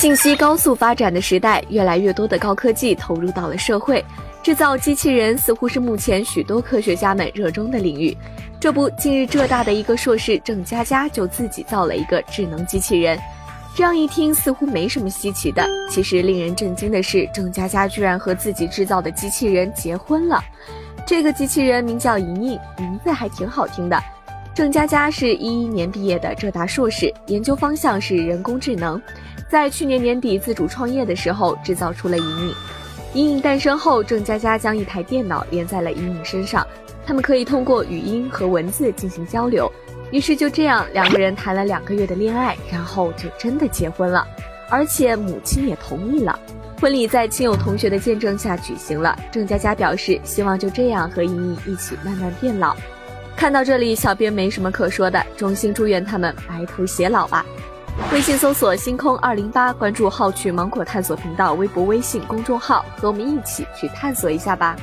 信息高速发展的时代，越来越多的高科技投入到了社会，制造机器人似乎是目前许多科学家们热衷的领域。这不，近日浙大的一个硕士郑佳佳就自己造了一个智能机器人。这样一听似乎没什么稀奇的，其实令人震惊的是，郑佳佳居然和自己制造的机器人结婚了。这个机器人名叫莹莹，名字还挺好听的。郑佳佳是一一年毕业的浙大硕士，研究方向是人工智能。在去年年底自主创业的时候，制造出了莹莹。莹莹诞生后，郑佳佳将一台电脑连在了莹莹身上，他们可以通过语音和文字进行交流。于是就这样，两个人谈了两个月的恋爱，然后就真的结婚了，而且母亲也同意了。婚礼在亲友同学的见证下举行了。郑佳佳表示，希望就这样和莹莹一起慢慢变老。看到这里，小编没什么可说的，衷心祝愿他们白头偕老吧。微信搜索“星空二零八”，关注“好趣芒果探索”频道，微博、微信公众号，和我们一起去探索一下吧。